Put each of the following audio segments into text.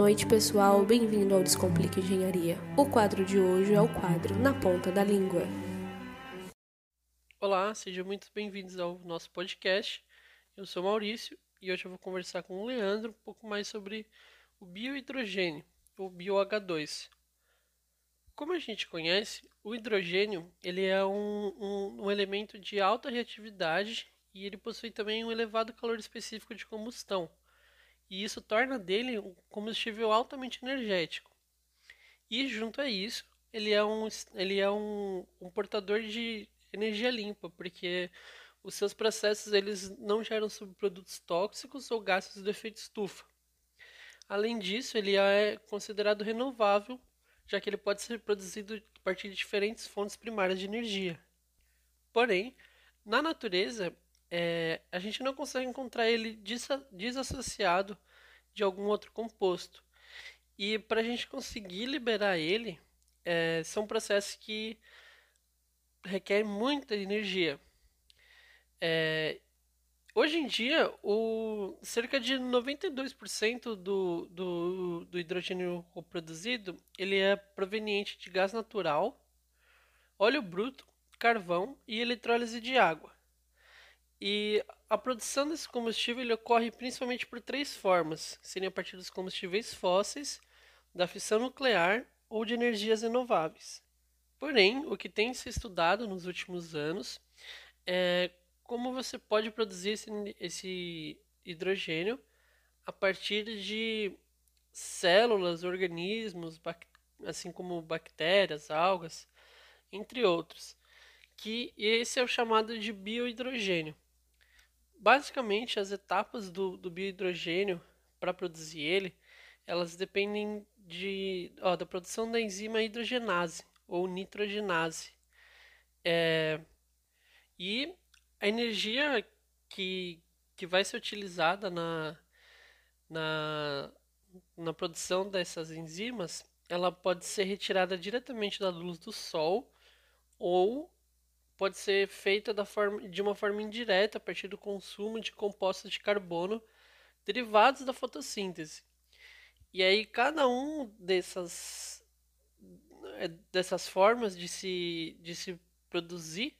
noite, pessoal. Bem-vindo ao Descomplique Engenharia. O quadro de hoje é o quadro Na Ponta da Língua. Olá, sejam muito bem-vindos ao nosso podcast. Eu sou Maurício e hoje eu vou conversar com o Leandro um pouco mais sobre o biohidrogênio, ou BioH2. Como a gente conhece, o hidrogênio ele é um, um, um elemento de alta reatividade e ele possui também um elevado calor específico de combustão e isso torna dele um combustível altamente energético. E junto a isso, ele é um, ele é um, um portador de energia limpa, porque os seus processos eles não geram subprodutos tóxicos ou gases do efeito estufa. Além disso, ele é considerado renovável, já que ele pode ser produzido a partir de diferentes fontes primárias de energia. Porém, na natureza, é, a gente não consegue encontrar ele desassociado de algum outro composto. E para a gente conseguir liberar ele, é, são processos que requerem muita energia. É, hoje em dia, o, cerca de 92% do, do, do hidrogênio produzido ele é proveniente de gás natural, óleo bruto, carvão e eletrólise de água. E a produção desse combustível ocorre principalmente por três formas, seriam a partir dos combustíveis fósseis, da fissão nuclear ou de energias renováveis. Porém, o que tem se estudado nos últimos anos é como você pode produzir esse, esse hidrogênio a partir de células, organismos, assim como bactérias, algas, entre outros. Que esse é o chamado de biohidrogênio basicamente as etapas do, do biohidrogênio para produzir ele, elas dependem de, ó, da produção da enzima hidrogenase ou nitrogenase. É, e a energia que, que vai ser utilizada na, na, na produção dessas enzimas, ela pode ser retirada diretamente da luz do sol ou pode ser feita da forma, de uma forma indireta a partir do consumo de compostos de carbono derivados da fotossíntese. E aí cada um dessas é, dessas formas de se, de se produzir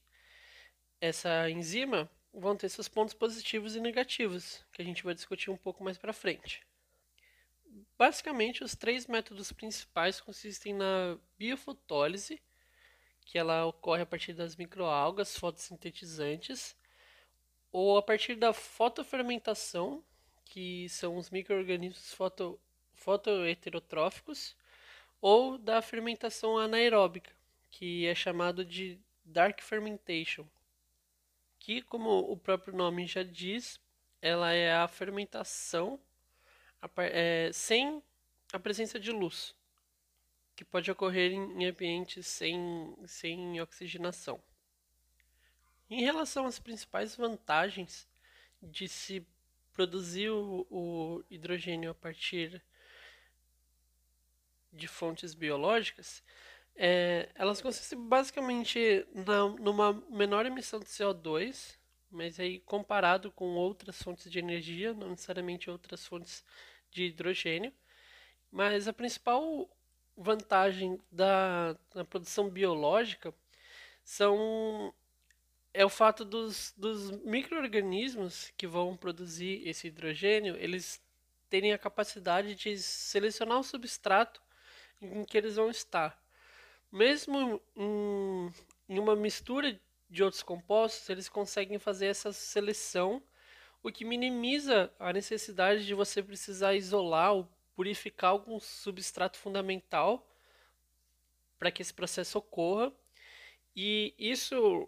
essa enzima vão ter seus pontos positivos e negativos, que a gente vai discutir um pouco mais para frente. Basicamente, os três métodos principais consistem na biofotólise, que ela ocorre a partir das microalgas fotossintetizantes ou a partir da fotofermentação, que são os microorganismos foto, fotoheterotróficos, ou da fermentação anaeróbica, que é chamado de dark fermentation, que, como o próprio nome já diz, ela é a fermentação é, sem a presença de luz que pode ocorrer em ambientes sem, sem oxigenação. Em relação às principais vantagens de se produzir o, o hidrogênio a partir de fontes biológicas, é, elas consistem basicamente na, numa menor emissão de CO2, mas aí comparado com outras fontes de energia, não necessariamente outras fontes de hidrogênio. Mas a principal vantagem da, da produção biológica são é o fato dos, dos micro-organismos que vão produzir esse hidrogênio, eles terem a capacidade de selecionar o substrato em que eles vão estar. Mesmo em, em uma mistura de outros compostos, eles conseguem fazer essa seleção, o que minimiza a necessidade de você precisar isolar ou purificar algum substrato fundamental para que esse processo ocorra. E isso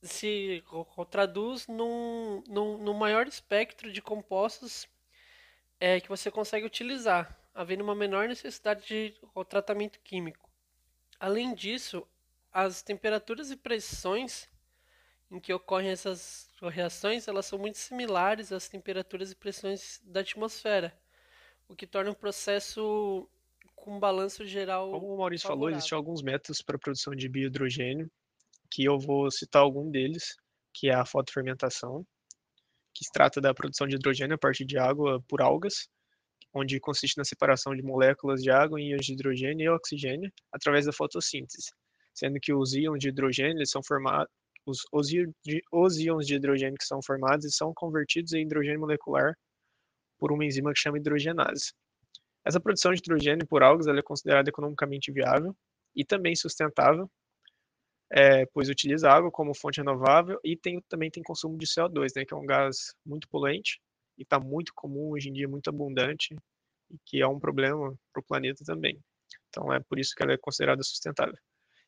se traduz num, num, num maior espectro de compostos é, que você consegue utilizar, havendo uma menor necessidade de tratamento químico. Além disso, as temperaturas e pressões em que ocorrem essas reações, elas são muito similares às temperaturas e pressões da atmosfera o que torna o processo com um balanço geral. Como o Maurício favorável. falou, existem alguns métodos para a produção de biohidrogênio, que eu vou citar algum deles, que é a fotofermentação, que se trata da produção de hidrogênio a partir de água por algas, onde consiste na separação de moléculas de água em íons de hidrogênio e oxigênio através da fotossíntese, sendo que os íons de hidrogênio são formados os, os, os íons de hidrogênio que são formados são convertidos em hidrogênio molecular por uma enzima que chama hidrogenase. Essa produção de hidrogênio por algas é considerada economicamente viável e também sustentável, é, pois utiliza água como fonte renovável e tem, também tem consumo de CO2, né, que é um gás muito poluente e está muito comum hoje em dia, muito abundante, e que é um problema para o planeta também. Então é por isso que ela é considerada sustentável.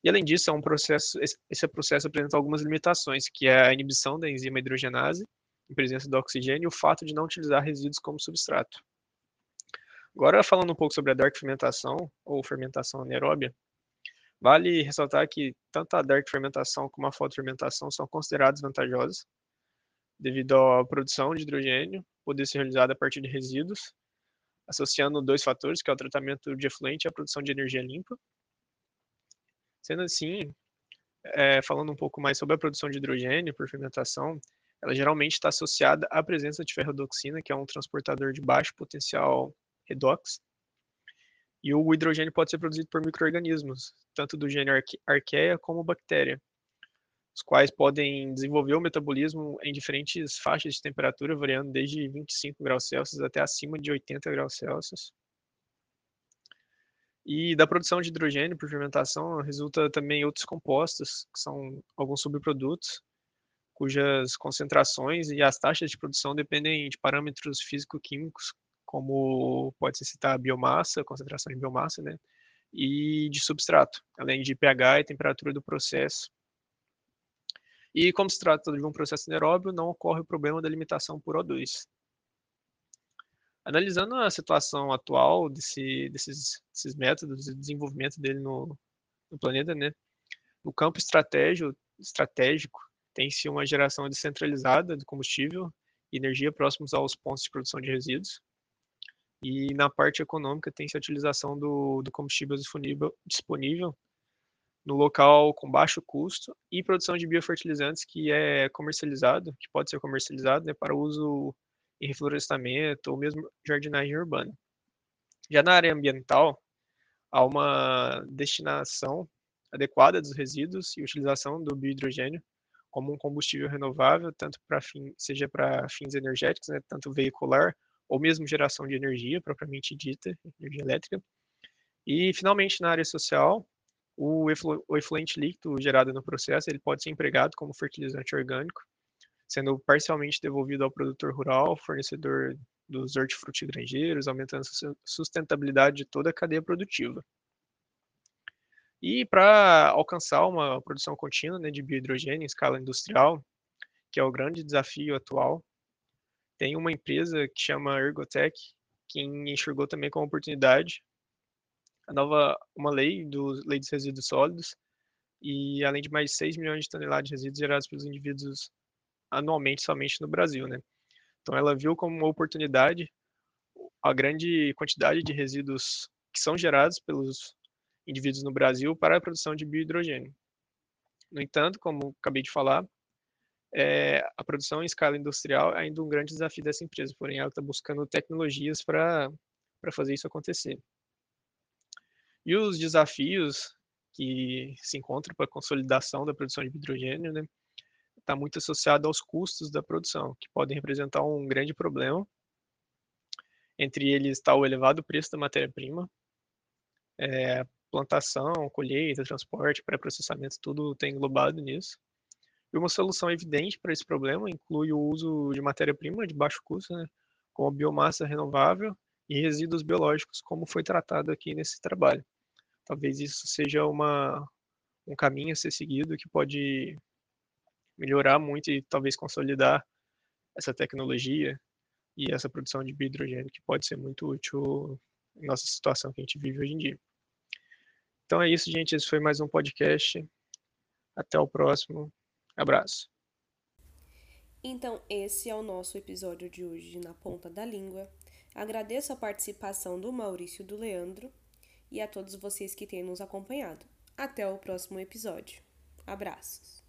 E além disso, é um processo, esse processo apresenta algumas limitações, que é a inibição da enzima hidrogenase, em presença do oxigênio, e o fato de não utilizar resíduos como substrato. Agora, falando um pouco sobre a dark fermentação, ou fermentação anaeróbia, vale ressaltar que tanto a dark fermentação como a fotofermentação são consideradas vantajosas, devido à produção de hidrogênio poder ser realizada a partir de resíduos, associando dois fatores, que é o tratamento de efluente e a produção de energia limpa. Sendo assim, é, falando um pouco mais sobre a produção de hidrogênio por fermentação, ela geralmente está associada à presença de ferrodoxina, que é um transportador de baixo potencial redox. E o hidrogênio pode ser produzido por micro-organismos, tanto do gênero arqueia como bactéria, os quais podem desenvolver o metabolismo em diferentes faixas de temperatura, variando desde 25 graus Celsius até acima de 80 graus Celsius. E da produção de hidrogênio por fermentação resulta também outros compostos, que são alguns subprodutos, cujas concentrações e as taxas de produção dependem de parâmetros físico-químicos, como pode se citar a biomassa, concentração de biomassa, né, e de substrato, além de pH e temperatura do processo. E como se trata de um processo anaeróbio, não ocorre o problema da limitação por O2. Analisando a situação atual desse, desses, desses métodos e desenvolvimento dele no, no planeta, né, no campo estratégico, estratégico tem-se uma geração descentralizada de combustível e energia próximos aos pontos de produção de resíduos. E na parte econômica tem-se a utilização do, do combustível disponível, disponível no local com baixo custo e produção de biofertilizantes que é comercializado, que pode ser comercializado né, para uso em reflorestamento ou mesmo jardinagem urbana. Já na área ambiental, há uma destinação adequada dos resíduos e utilização do biohidrogênio como um combustível renovável, tanto para seja para fins energéticos, né, tanto veicular ou mesmo geração de energia propriamente dita, energia elétrica. E finalmente na área social, o, o efluente líquido gerado no processo ele pode ser empregado como fertilizante orgânico, sendo parcialmente devolvido ao produtor rural, fornecedor dos hortifrutigranjeiros, aumentando a sustentabilidade de toda a cadeia produtiva. E para alcançar uma produção contínua né, de biohidrogênio em escala industrial, que é o grande desafio atual, tem uma empresa que chama Ergotech, que enxergou também como oportunidade a nova uma lei do lei dos resíduos sólidos e além de mais de 6 milhões de toneladas de resíduos gerados pelos indivíduos anualmente somente no Brasil, né? Então ela viu como uma oportunidade a grande quantidade de resíduos que são gerados pelos indivíduos no Brasil para a produção de biohidrogênio. No entanto, como acabei de falar, é, a produção em escala industrial é ainda um grande desafio dessa empresa, porém ela está buscando tecnologias para fazer isso acontecer. E os desafios que se encontram para a consolidação da produção de hidrogênio, né, está muito associado aos custos da produção, que podem representar um grande problema. Entre eles está o elevado preço da matéria-prima, é, plantação, colheita, transporte, pré-processamento, tudo tem englobado nisso. E uma solução evidente para esse problema inclui o uso de matéria-prima de baixo custo, né, como biomassa renovável e resíduos biológicos, como foi tratado aqui nesse trabalho talvez isso seja uma, um caminho a ser seguido que pode melhorar muito e talvez consolidar essa tecnologia e essa produção de hidrogênio que pode ser muito útil em nossa situação que a gente vive hoje em dia. Então é isso, gente. Esse foi mais um podcast. Até o próximo. Abraço. Então, esse é o nosso episódio de hoje na Ponta da Língua. Agradeço a participação do Maurício do Leandro e a todos vocês que têm nos acompanhado. Até o próximo episódio. Abraços!